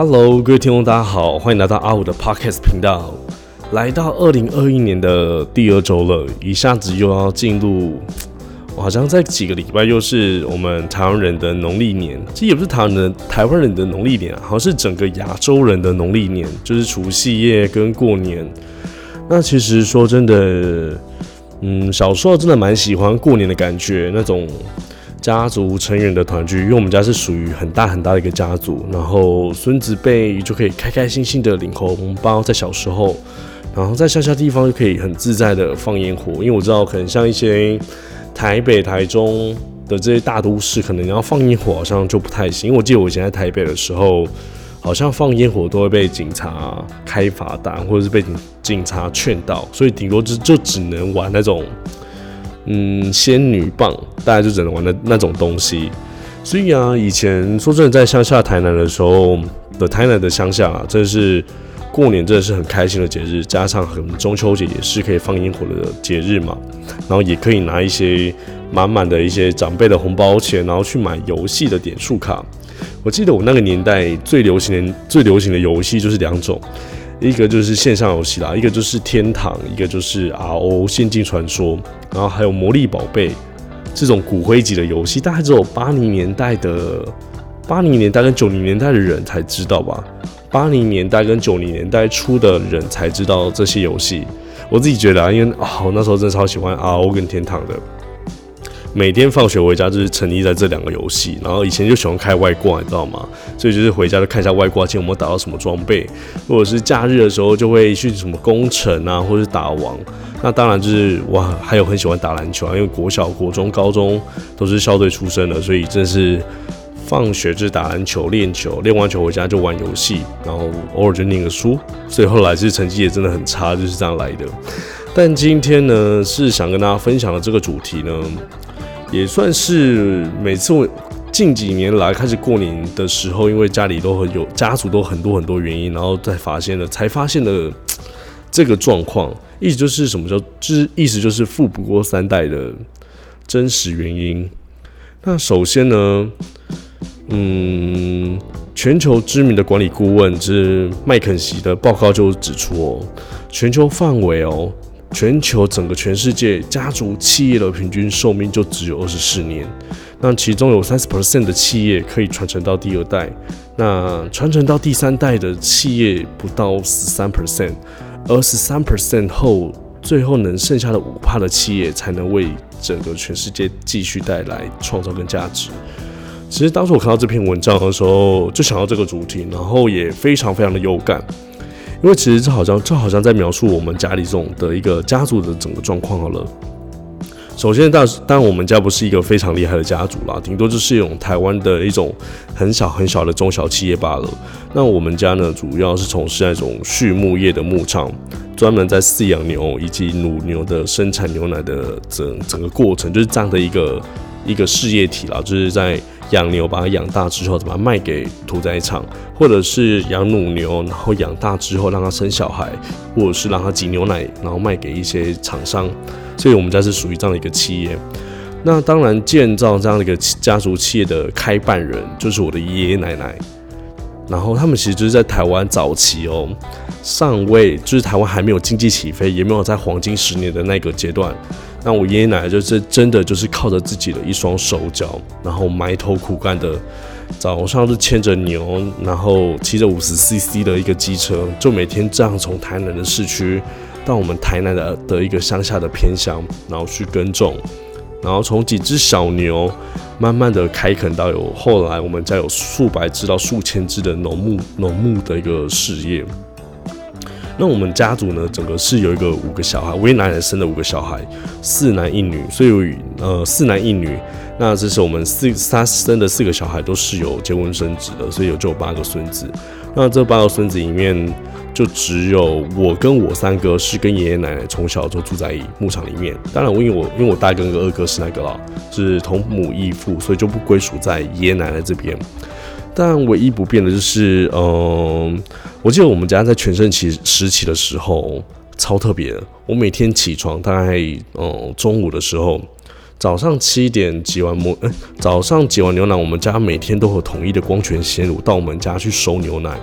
Hello，各位听众，大家好，欢迎来到阿五的 Podcast 频道。来到二零二一年的第二周了，一下子又要进入，好像在几个礼拜又是我们台湾人的农历年。其实也不是台湾人，台湾人的农历年，好像是整个亚洲人的农历年，就是除夕夜跟过年。那其实说真的，嗯，小时候真的蛮喜欢过年的感觉，那种。家族成员的团聚，因为我们家是属于很大很大的一个家族，然后孙子辈就可以开开心心的领红包，在小时候，然后在乡下地方就可以很自在的放烟火，因为我知道可能像一些台北、台中的这些大都市，可能要放烟火好像就不太行。因为我记得我以前在台北的时候，好像放烟火都会被警察开罚单，或者是被警警察劝导，所以顶多就就只能玩那种。嗯，仙女棒大家就只能玩的那种东西，所以啊，以前说真的，在乡下台南的时候的台南的乡下啊，真是过年真的是很开心的节日，加上很中秋节也是可以放烟火的节日嘛，然后也可以拿一些满满的一些长辈的红包钱，然后去买游戏的点数卡。我记得我那个年代最流行的最流行的游戏就是两种。一个就是线上游戏啦，一个就是天堂，一个就是 RO 仙境传说，然后还有魔力宝贝这种骨灰级的游戏，大概只有八零年代的八零年代跟九零年代的人才知道吧？八零年代跟九零年代初的人才知道这些游戏。我自己觉得啊，因为啊，我那时候真的超喜欢 RO 跟天堂的。每天放学回家就是沉溺在这两个游戏，然后以前就喜欢开外挂，你知道吗？所以就是回家就看一下外挂，今天有没有打到什么装备，或者是假日的时候就会去什么攻城啊，或者是打王。那当然就是哇，还有很喜欢打篮球啊，因为国小、国中、高中都是校队出身的，所以真是放学就是打篮球、练球，练完球回家就玩游戏，然后偶尔就念个书。所以后来是成绩也真的很差，就是这样来的。但今天呢，是想跟大家分享的这个主题呢。也算是每次我近几年来开始过年的时候，因为家里都很有家族都很多很多原因，然后再发现了才发现了这个状况，意思就是什么叫就是意思就是富不过三代的真实原因。那首先呢，嗯，全球知名的管理顾问就是麦肯锡的报告就指出哦，全球范围哦。全球整个全世界家族企业的平均寿命就只有二十四年，那其中有三十 percent 的企业可以传承到第二代，那传承到第三代的企业不到十三 percent，而十三 percent 后，最后能剩下的五帕的企业才能为整个全世界继续带来创造跟价值。其实当时我看到这篇文章的时候，就想到这个主题，然后也非常非常的有感。因为其实这好像这好像在描述我们家里这种的一个家族的整个状况好了。首先，但但我们家不是一个非常厉害的家族啦，顶多就是一种台湾的一种很小很小的中小企业罢了。那我们家呢，主要是从事那种畜牧业的牧场，专门在饲养牛以及乳牛的生产牛奶的整整个过程，就是这样的一个一个事业体啦，就是在。养牛把它养大之后，怎么卖给屠宰场，或者是养乳牛，然后养大之后让它生小孩，或者是让它挤牛奶，然后卖给一些厂商。所以，我们家是属于这样的一个企业。那当然，建造这样的一个家族企业的开办人，就是我的爷爷奶奶。然后，他们其实就是在台湾早期哦，尚未就是台湾还没有经济起飞，也没有在黄金十年的那个阶段。那我爷爷奶奶就是真的就是靠着自己的一双手脚，然后埋头苦干的，早上是牵着牛，然后骑着五十 CC 的一个机车，就每天这样从台南的市区到我们台南的的一个乡下的偏乡，然后去耕种，然后从几只小牛慢慢的开垦到有后来我们家有数百只到数千只的农牧农牧的一个事业。那我们家族呢，整个是有一个五个小孩，我爷爷奶奶生了五个小孩，四男一女，所以呃四男一女，那这是我们四他生的四个小孩都是有结婚生子的，所以有就有八个孙子。那这八个孙子里面，就只有我跟我三哥是跟爷爷奶奶从小就住在牧场里面。当然，我因为我因为我大哥跟二哥是那个了，是同母异父，所以就不归属在爷爷奶奶这边。但唯一不变的就是，嗯，我记得我们家在全盛期时期的时候超特别。我每天起床大概，嗯，中午的时候早上七点挤完摩，哎，早上挤完牛奶，我们家每天都有统一的光泉鲜乳到我们家去收牛奶。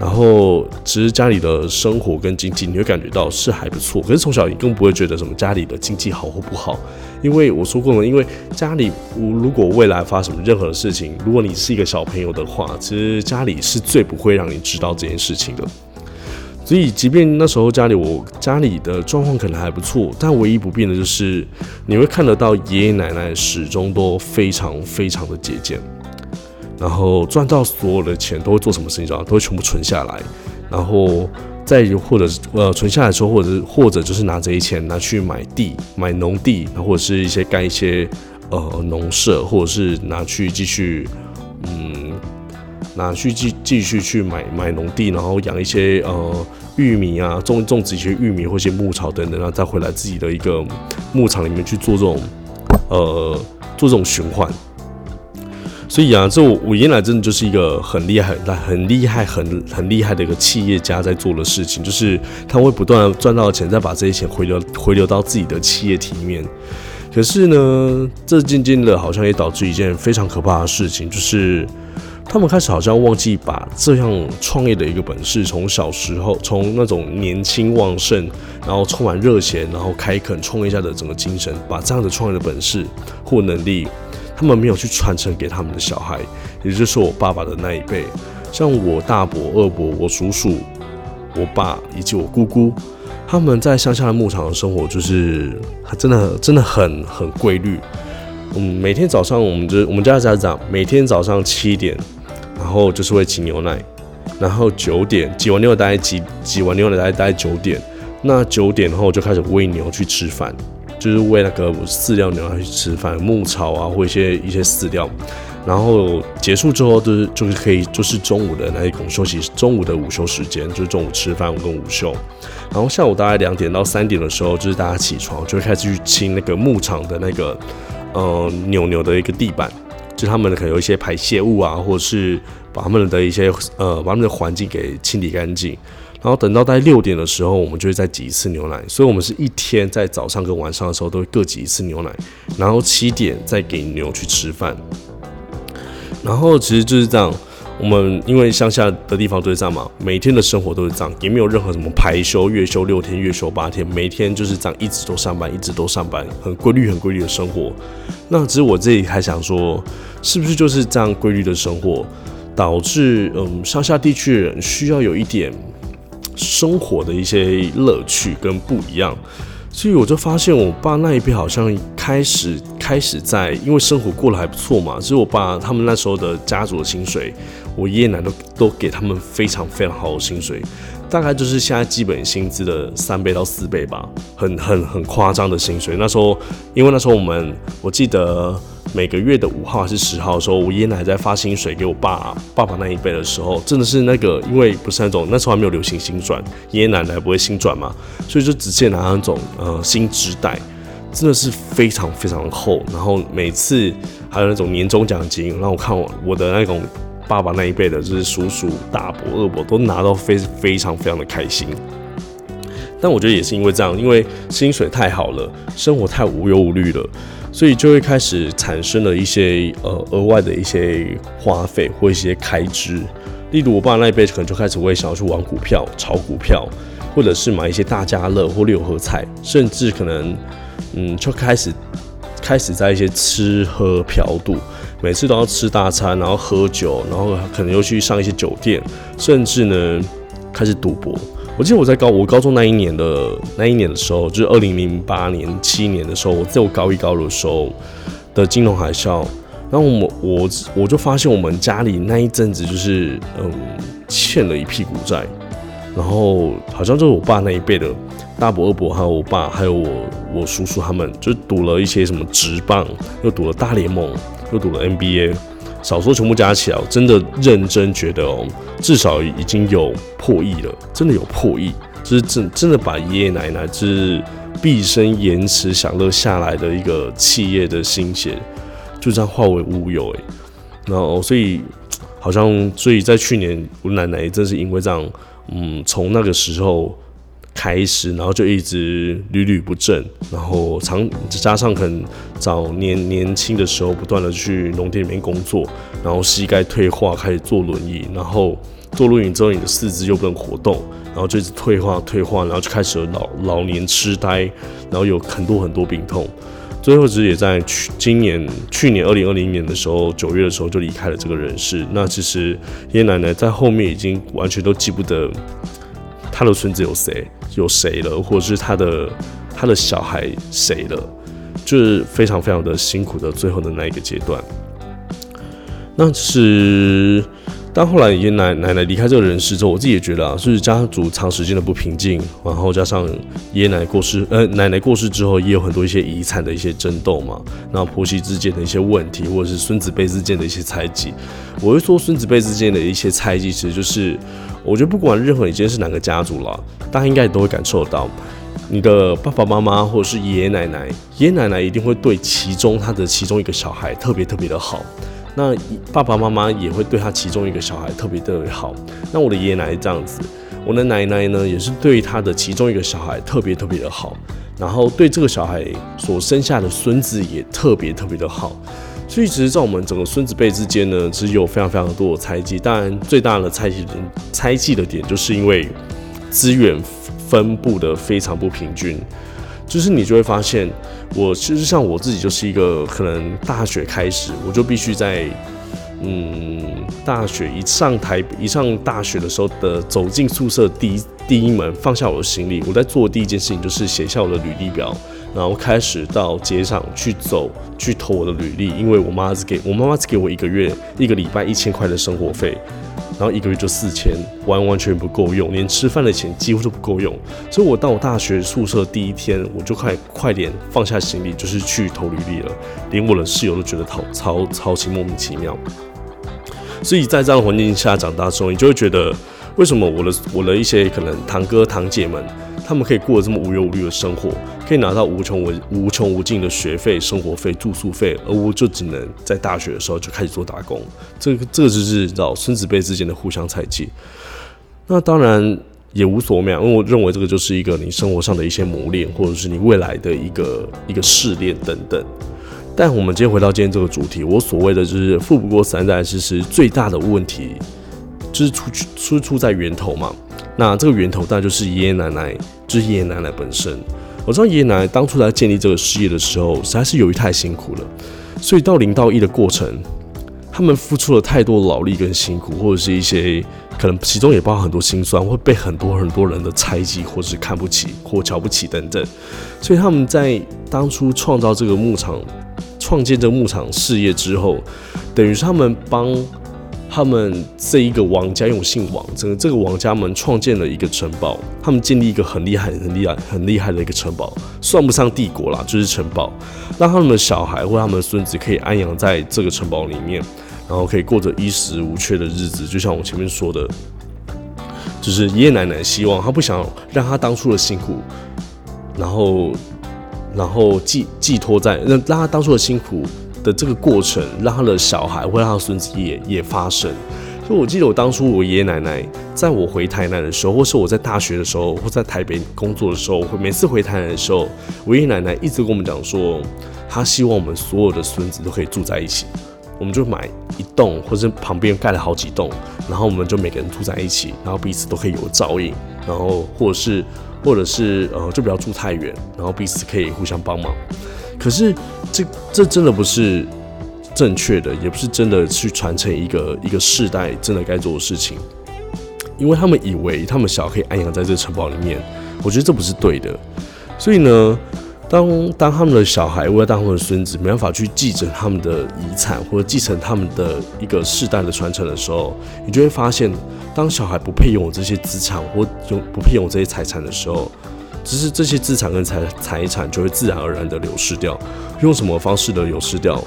然后，其实家里的生活跟经济，你会感觉到是还不错。可是从小你更不会觉得什么家里的经济好或不好，因为我说过了，因为家里如果未来发生任何事情，如果你是一个小朋友的话，其实家里是最不会让你知道这件事情的。所以，即便那时候家里我家里的状况可能还不错，但唯一不变的就是你会看得到爷爷奶奶始终都非常非常的节俭。然后赚到所有的钱都会做什么事情？知道都会全部存下来，然后再或者呃存下来之后，或者是或者就是拿这些钱拿去买地、买农地，或者是一些盖一些呃农舍，或者是拿去继续嗯拿去继继续去买买农地，然后养一些呃玉米啊，种种植一些玉米或一些牧草等等，然后再回来自己的一个牧场里面去做这种呃做这种循环。所以啊，这我我原来真的就是一个很厉害、很很厉害、很很厉害的一个企业家在做的事情，就是他会不断赚到钱，再把这些钱回流回流到自己的企业体里面。可是呢，这渐渐的好像也导致一件非常可怕的事情，就是他们开始好像忘记把这样创业的一个本事，从小时候从那种年轻旺盛，然后充满热血，然后开垦创业家的整个精神，把这样的创业的本事或能力。他们没有去传承给他们的小孩，也就是我爸爸的那一辈，像我大伯、二伯、我叔叔、我爸以及我姑姑，他们在乡下的牧场的生活，就是真的真的很很规律。嗯，每天早上我们就我们家的家长每天早上七点，然后就是会挤牛奶，然后九点挤完牛奶大概挤挤完牛奶大概大概九点，那九点后就开始喂牛去吃饭。就是喂那个饲料牛去吃饭，牧草啊，或一些一些饲料，然后结束之后，就是就是可以，就是中午的那一种休息，中午的午休时间，就是中午吃饭跟午休，然后下午大概两点到三点的时候，就是大家起床就会开始去清那个牧场的那个呃牛牛的一个地板，就他们可能有一些排泄物啊，或者是把他们的一些呃把他们的环境给清理干净。然后等到大概六点的时候，我们就会再挤一次牛奶。所以，我们是一天在早上跟晚上的时候都会各挤一次牛奶。然后七点再给牛去吃饭。然后其实就是这样。我们因为乡下的地方都是这样嘛，每天的生活都是这样，也没有任何什么排休、月休六天、月休八天，每天就是这样，一直都上班，一直都上班，很规律、很规律的生活。那只是我自己还想说，是不是就是这样规律的生活，导致嗯乡下地区的人需要有一点。生活的一些乐趣跟不一样，所以我就发现我爸那一辈好像开始开始在，因为生活过得还不错嘛，所以我爸他们那时候的家族的薪水，我爷爷奶奶都都给他们非常非常好的薪水，大概就是现在基本薪资的三倍到四倍吧，很很很夸张的薪水。那时候，因为那时候我们我记得。每个月的五号还是十号的时候，我爷爷奶奶在发薪水给我爸爸爸那一辈的时候，真的是那个，因为不是那种那时候还没有流行新转，爷爷奶奶不会新转嘛，所以就直接拿那种呃新纸袋，真的是非常非常厚。然后每次还有那种年终奖金，让我看我我的那种爸爸那一辈的，就是叔叔、大伯、二伯都拿到非非常非常的开心。但我觉得也是因为这样，因为薪水太好了，生活太无忧无虑了。所以就会开始产生了一些呃额外的一些花费或一些开支，例如我爸那一辈可能就开始会想要去玩股票、炒股票，或者是买一些大家乐或六合彩，甚至可能嗯就开始开始在一些吃喝嫖赌，每次都要吃大餐，然后喝酒，然后可能又去上一些酒店，甚至呢开始赌博。我记得我在高我高中那一年的那一年的时候，就是二零零八年七年的时候，我在我高一高二的时候的金融海啸，然后我我我就发现我们家里那一阵子就是嗯欠了一屁股债，然后好像就是我爸那一辈的大伯二伯还有我爸还有我我叔叔他们就赌了一些什么直棒，又赌了大联盟，又赌了 NBA。少说全部加起来，我真的认真觉得哦，至少已经有破亿了，真的有破亿，就是真真的把爷爷奶奶就是毕生延迟享乐下来的一个企业的心血，就这样化为乌有诶。然后所以好像所以在去年我奶奶正是因为这样，嗯，从那个时候开始，然后就一直屡屡不振，然后常加上可能早年年轻的时候不断的去农田里面工作，然后膝盖退化，开始坐轮椅，然后坐轮椅之后你的四肢又不能活动，然后就一直退化退化，然后就开始老老年痴呆，然后有很多很多病痛，最后其实也在去今年去年二零二零年的时候九月的时候就离开了这个人世。那其实爷爷奶奶在后面已经完全都记不得他的孙子有谁。有谁了，或者是他的他的小孩谁了，就是非常非常的辛苦的最后的那一个阶段。那是当后来爷爷奶奶奶离开这个人世之后，我自己也觉得啊，就是家族长时间的不平静，然后加上爷爷奶奶过世，呃，奶奶过世之后，也有很多一些遗产的一些争斗嘛，那婆媳之间的一些问题，或者是孙子辈之间的一些猜忌。我会说孙子辈之间的一些猜忌，其实就是。我觉得不管任何你今天是哪个家族了，大家应该都会感受到，你的爸爸妈妈或者是爷爷奶奶，爷爷奶奶一定会对其中他的其中一个小孩特别特别的好，那爸爸妈妈也会对他其中一个小孩特别特别好。那我的爷爷奶奶这样子，我的奶奶呢也是对他的其中一个小孩特别特别的好，然后对这个小孩所生下的孙子也特别特别的好。所以，其实，在我们整个孙子辈之间呢，其实有非常非常多的猜忌。当然，最大的猜忌点，猜忌的点，就是因为资源分布的非常不平均。就是你就会发现，我其实像我自己，就是一个可能大学开始，我就必须在嗯，大学一上台一上大学的时候的走进宿舍第一第一门，放下我的行李，我在做第一件事情就是写下我的履历表。然后开始到街上去走，去投我的履历，因为我妈是给我妈妈只给我一个月一个礼拜一千块的生活费，然后一个月就四千，完完全不够用，连吃饭的钱几乎都不够用。所以我到我大学宿舍第一天，我就快快点放下行李，就是去投履历了，连我的室友都觉得超超超级莫名其妙。所以在这样的环境下长大之后，你就会觉得，为什么我的我的一些可能堂哥堂姐们。他们可以过这么无忧无虑的生活，可以拿到无穷无无穷无尽的学费、生活费、住宿费，而我就只能在大学的时候就开始做打工。这个这个就是老孙子辈之间的互相猜忌。那当然也无所谓，因为我认为这个就是一个你生活上的一些磨练，或者是你未来的一个一个试炼等等。但我们今天回到今天这个主题，我所谓的就是富不过三代，其实最大的问题是出出出在源头嘛。那这个源头当然就是爷爷奶奶，就是爷爷奶奶本身。我知道爷爷奶奶当初在建立这个事业的时候，实在是由于太辛苦了，所以到零到一的过程，他们付出了太多劳力跟辛苦，或者是一些可能其中也包含很多心酸，会被很多很多人的猜忌，或是看不起或瞧不起等等。所以他们在当初创造这个牧场、创建这个牧场事业之后，等于是他们帮。他们这一个王家，用姓王，整个这个王家们创建了一个城堡，他们建立一个很厉害、很厉害、很厉害的一个城堡，算不上帝国啦，就是城堡，让他们的小孩或他们的孙子可以安养在这个城堡里面，然后可以过着衣食无缺的日子。就像我前面说的，就是爷爷奶奶希望他不想让他当初的辛苦，然后，然后寄寄托在让让他当初的辛苦。的这个过程，让他的小孩或让他孙子也也发生。所以我记得我当初我爷爷奶奶在我回台南的时候，或是我在大学的时候，或在台北工作的时候，每次回台南的时候，我爷爷奶奶一直跟我们讲说，他希望我们所有的孙子都可以住在一起。我们就买一栋，或者旁边盖了好几栋，然后我们就每个人住在一起，然后彼此都可以有照应，然后或者是或者是呃，就不要住太远，然后彼此可以互相帮忙。可是，这这真的不是正确的，也不是真的去传承一个一个世代真的该做的事情，因为他们以为他们小可以安养在这城堡里面，我觉得这不是对的。所以呢，当当他们的小孩或者当他们的孙子没办法去继承他们的遗产或者继承他们的一个世代的传承的时候，你就会发现，当小孩不配拥有这些资产或拥不配拥有这些财产的时候。只是这些资产跟财财产就会自然而然的流失掉，用什么方式的流失掉，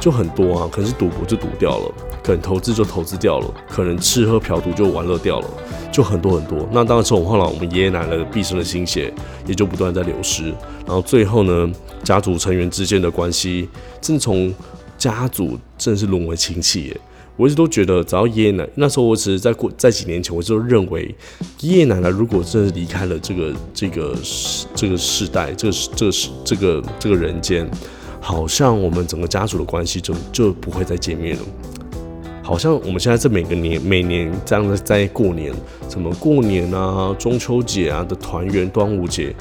就很多啊，可能是赌博就赌掉了，可能投资就投资掉了，可能吃喝嫖赌就玩乐掉了，就很多很多。那当然，从后来我们爷爷奶奶的毕生的心血也就不断在流失，然后最后呢，家族成员之间的关系，正从家族正是沦为亲戚耶。我一直都觉得，只要爷爷奶那时候，我只是在过在几年前，我就认为爷爷奶奶如果真的离开了这个这个世这个世代，这个这个这个这个人间，好像我们整个家族的关系就就不会再见面了。好像我们现在这每个年每年这样的在过年，什么过年啊、中秋节啊的团圆、端午节，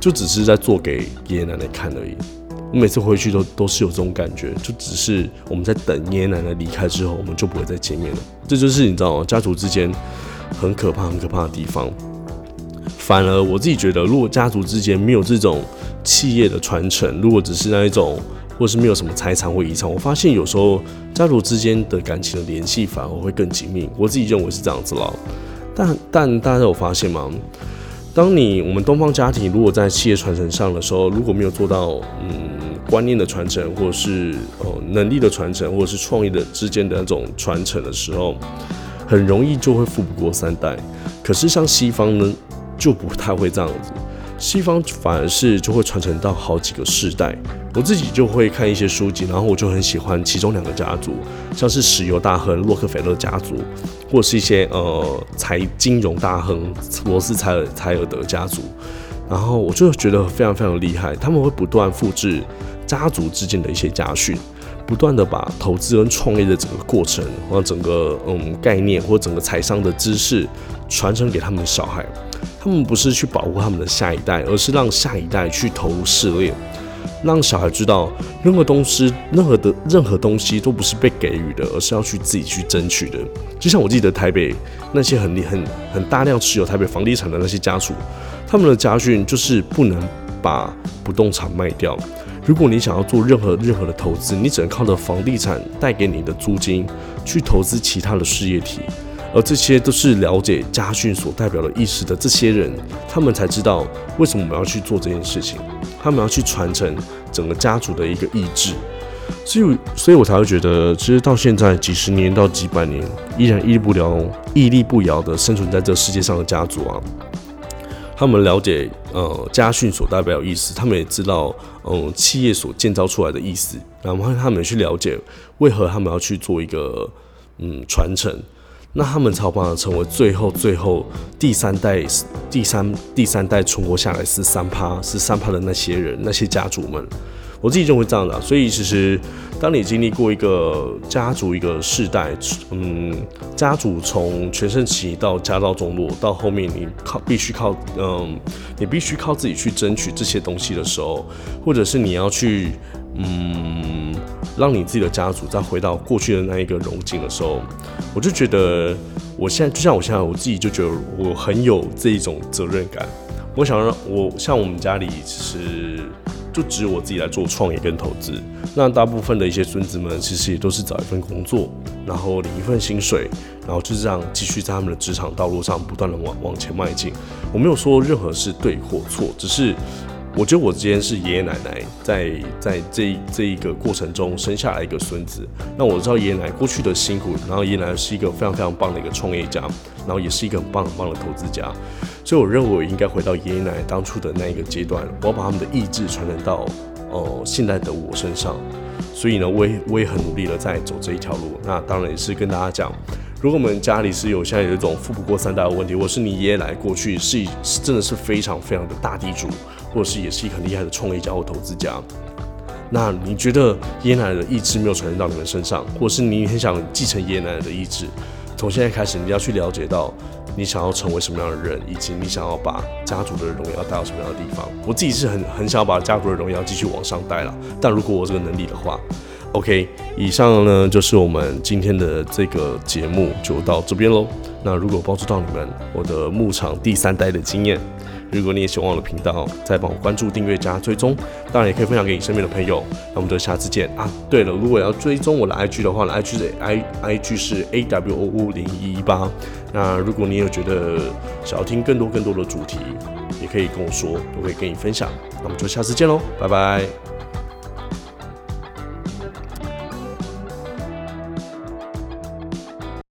就只是在做给爷爷奶奶看而已。我每次回去都都是有这种感觉，就只是我们在等爷爷奶奶离开之后，我们就不会再见面了。这就是你知道吗？家族之间很可怕、很可怕的地方。反而我自己觉得，如果家族之间没有这种企业的传承，如果只是那一种。或是没有什么财产或遗产，我发现有时候家族之间的感情的联系反而会更紧密。我自己认为是这样子了，但但大家有发现吗？当你我们东方家庭如果在企业传承上的时候，如果没有做到嗯观念的传承，或者是哦能力的传承，或者是创意的之间的那种传承的时候，很容易就会富不过三代。可是像西方呢，就不太会这样子。西方反而是就会传承到好几个世代。我自己就会看一些书籍，然后我就很喜欢其中两个家族，像是石油大亨洛克菲勒家族，或是一些呃财金融大亨罗斯柴尔柴尔德家族。然后我就觉得非常非常厉害，他们会不断复制家族之间的一些家训，不断的把投资跟创业的整个过程，或整个嗯概念，或整个财商的知识传承给他们的小孩。他们不是去保护他们的下一代，而是让下一代去投入事业，让小孩知道任何东西、任何的任何东西都不是被给予的，而是要去自己去争取的。就像我记得台北那些很很很大量持有台北房地产的那些家属，他们的家训就是不能把不动产卖掉。如果你想要做任何任何的投资，你只能靠着房地产带给你的租金去投资其他的事业体。而这些都是了解家训所代表的意识的这些人，他们才知道为什么我们要去做这件事情，他们要去传承整个家族的一个意志，所以，所以我才会觉得，其实到现在几十年到几百年，依然屹立不摇、屹立不摇的生存在这世界上的家族啊，他们了解呃家训所代表意思，他们也知道嗯企业所建造出来的意思，然后他们去了解为何他们要去做一个嗯传承。那他们才有办法成为最后最后第三代、第三第三代存活下来是三趴是三趴的那些人那些家族们，我自己认为这样的。所以其实当你经历过一个家族一个世代，嗯，家族从全盛期到家道中落，到后面你靠必须靠嗯，你必须靠自己去争取这些东西的时候，或者是你要去嗯。让你自己的家族再回到过去的那一个荣景的时候，我就觉得，我现在就像我现在我自己就觉得我很有这一种责任感。我想让我像我们家里其实就只有我自己来做创业跟投资，那大部分的一些孙子们其实也都是找一份工作，然后领一份薪水，然后就这样继续在他们的职场道路上不断的往往前迈进。我没有说任何是对或错，只是。我觉得我之前是爷爷奶奶在在这这一个过程中生下来一个孙子，那我知道爷爷奶奶过去的辛苦，然后爷爷奶奶是一个非常非常棒的一个创业家，然后也是一个很棒很棒的投资家，所以我认为我应该回到爷爷奶奶当初的那一个阶段，我要把他们的意志传承到哦现在的我身上，所以呢，我也我也很努力的在走这一条路，那当然也是跟大家讲。如果我们家里是有现在有一种富不过三代的问题，我是你爷爷奶奶过去是是真的是非常非常的大地主，或者是也是一个很厉害的创业家或投资家，那你觉得爷爷奶奶的意志没有传承到你们身上，或者是你很想继承爷爷奶奶的意志，从现在开始你要去了解到你想要成为什么样的人，以及你想要把家族的荣耀带到什么样的地方。我自己是很很想把家族的荣耀继续往上带了，但如果我这个能力的话。OK，以上呢就是我们今天的这个节目就到这边喽。那如果帮助到你们，我的牧场第三代的经验，如果你也喜欢我的频道，再帮我关注、订阅、加追踪，当然也可以分享给你身边的朋友。那我们就下次见啊！对了，如果要追踪我的 IG 的话呢，IG 的 I IG 是 A W O O 零一八。那如果你有觉得想要听更多更多的主题，也可以跟我说，我会跟你分享。那我们就下次见喽，拜拜。